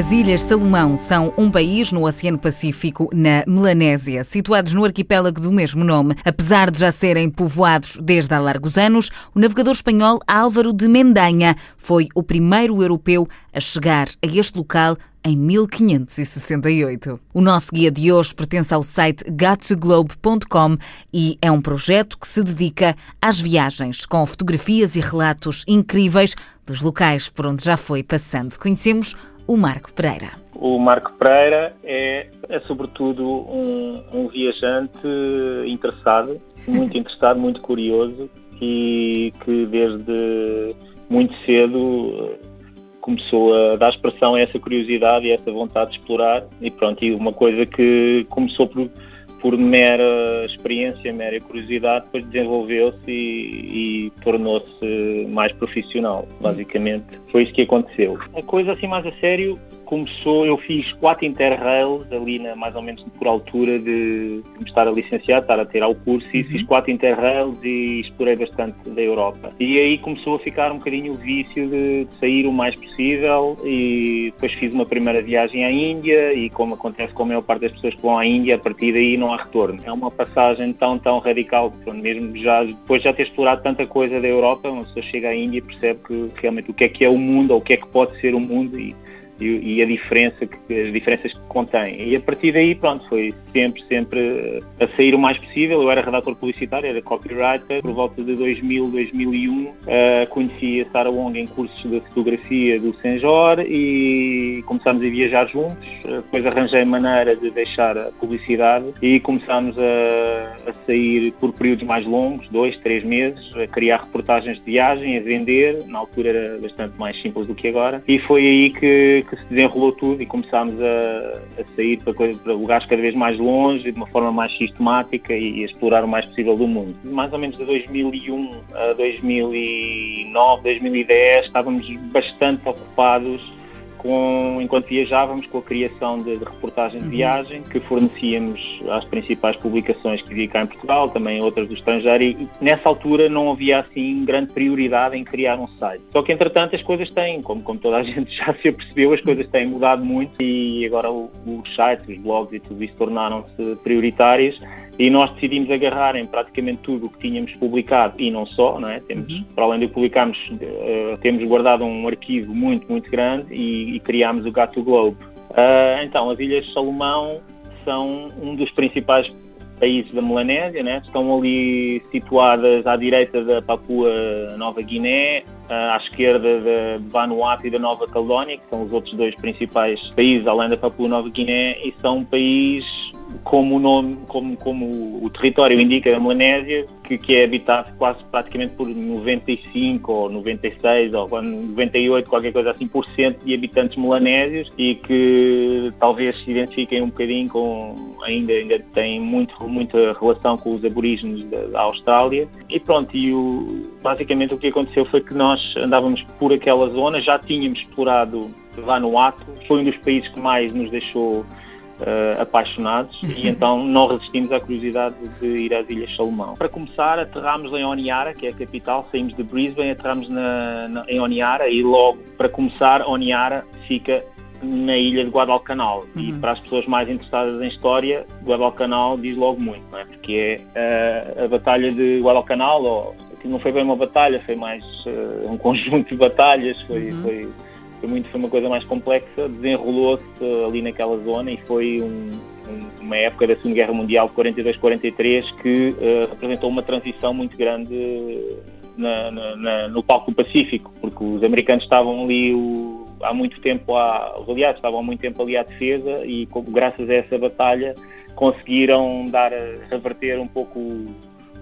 As Ilhas Salomão são um país no Oceano Pacífico, na Melanésia, situados no arquipélago do mesmo nome. Apesar de já serem povoados desde há largos anos, o navegador espanhol Álvaro de Mendanha foi o primeiro europeu a chegar a este local em 1568. O nosso guia de hoje pertence ao site got2globe.com e é um projeto que se dedica às viagens, com fotografias e relatos incríveis dos locais por onde já foi passando. Conhecemos o Marco Pereira? O Marco Pereira é, é sobretudo um, um viajante interessado, muito interessado, muito curioso e que desde muito cedo começou a dar expressão a essa curiosidade e a essa vontade de explorar e pronto, e uma coisa que começou por por mera experiência, mera curiosidade, depois desenvolveu-se e, e tornou-se mais profissional, basicamente. Foi isso que aconteceu. A coisa assim mais a sério começou, eu fiz quatro interrails ali na, mais ou menos por altura de, de estar a licenciar, estar a ter ao curso e uhum. fiz quatro interrails e explorei bastante da Europa. E aí começou a ficar um bocadinho o vício de, de sair o mais possível e depois fiz uma primeira viagem à Índia e como acontece com a maior parte das pessoas que vão à Índia, a partir daí não há retorno. É uma passagem tão, tão radical, mesmo já, depois de já ter explorado tanta coisa da Europa, uma pessoa chega à Índia e percebe que realmente o que é que é o mundo ou o que é que pode ser o mundo e e, e, a diferença que, as diferenças que contém. E a partir daí, pronto, foi sempre, sempre a sair o mais possível. Eu era redator publicitário, era copywriter. Por volta de 2000, 2001, uh, conheci a Sarah Wong em cursos de fotografia do Senjor e começámos a viajar juntos. Uh, depois arranjei maneira de deixar a publicidade e começámos a, a sair por períodos mais longos, dois, três meses, a criar reportagens de viagem, a vender. Na altura era bastante mais simples do que agora. E foi aí que que se desenrolou tudo e começámos a, a sair para, para, lugares cada vez mais longe, de uma forma mais sistemática e, a explorar o mais possível do mundo. Mais ou menos de 2001 a 2009, 2010, estávamos bastante ocupados com, enquanto viajávamos com a criação de, de reportagens de uhum. viagem que fornecíamos às principais publicações que havia cá em Portugal, também outras do estrangeiro e, nessa altura não havia assim grande prioridade em criar um site. Só que entretanto as coisas têm, como, como toda a gente já se apercebeu, as coisas têm mudado muito e agora os sites, os blogs e tudo isso tornaram-se prioritários e nós decidimos agarrar em praticamente tudo o que tínhamos publicado e não só, não é? Temos, uhum. para além de publicarmos, uh, temos guardado um arquivo muito, muito grande e, e criámos o Gato Globe. Uh, então, as Ilhas Salomão são um dos principais países da Melanésia, né? estão ali situadas à direita da Papua Nova Guiné, à esquerda de Vanuatu e da Nova Caledónia, que são os outros dois principais países além da Papua Nova Guiné, e são um país como o nome, como, como o território indica, a Melanésia, que, que é habitado quase praticamente por 95 ou 96 ou 98, qualquer coisa assim, por cento de habitantes melanésios e que talvez se identifiquem um bocadinho com, ainda, ainda tem muito, muita relação com os aborígenes da, da Austrália. E pronto, e o, basicamente o que aconteceu foi que nós andávamos por aquela zona, já tínhamos explorado Vanuatu, foi um dos países que mais nos deixou uh, apaixonados e então não resistimos à curiosidade de ir às Ilhas Salomão. Para começar, aterramos em Oniara, que é a capital, saímos de Brisbane, aterramos na, na, em Oniara e logo, para começar, Oniara fica na ilha de Guadalcanal. Uhum. E para as pessoas mais interessadas em história, Guadalcanal diz logo muito, não é? porque é uh, a Batalha de Guadalcanal, ou, que não foi bem uma batalha, foi mais uh, um conjunto de batalhas, foi, uhum. foi foi, muito, foi uma coisa mais complexa, desenrolou-se ali naquela zona e foi um, um, uma época da Segunda Guerra Mundial, 42-43, que uh, apresentou uma transição muito grande na, na, na, no palco pacífico, porque os americanos estavam ali o, há muito tempo, à, os aliados estavam há muito tempo ali à defesa e graças a essa batalha conseguiram dar, reverter um pouco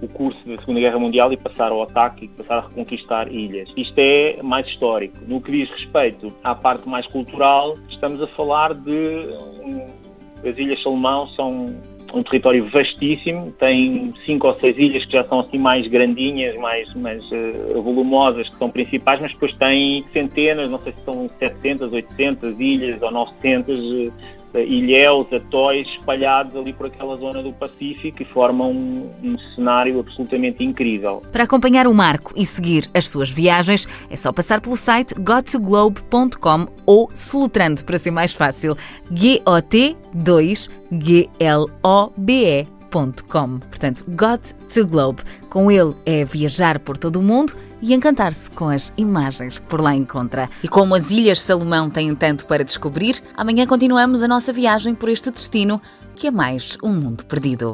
o curso da Segunda Guerra Mundial e passar ao ataque e passar a reconquistar ilhas. Isto é mais histórico. No que diz respeito à parte mais cultural, estamos a falar de... As Ilhas Salomão são um território vastíssimo, tem cinco ou seis ilhas que já são assim mais grandinhas, mais, mais uh, volumosas, que são principais, mas depois tem centenas, não sei se são 700, 800 ilhas ou 900 uh, ilhéus, atóis espalhados ali por aquela zona do Pacífico e formam um, um, cenário absolutamente incrível. Para acompanhar o Marco e seguir as suas viagens, é só passar pelo site gotoglobe.com ou solutrando para ser mais fácil, G-O-T-2-G-L-O-B-E Portanto, Got to Globe. Com ele é viajar por todo o mundo e encantar-se com as imagens que por lá encontra. E como as Ilhas Salomão têm tanto para descobrir, amanhã continuamos a nossa viagem por este destino que é mais um mundo perdido.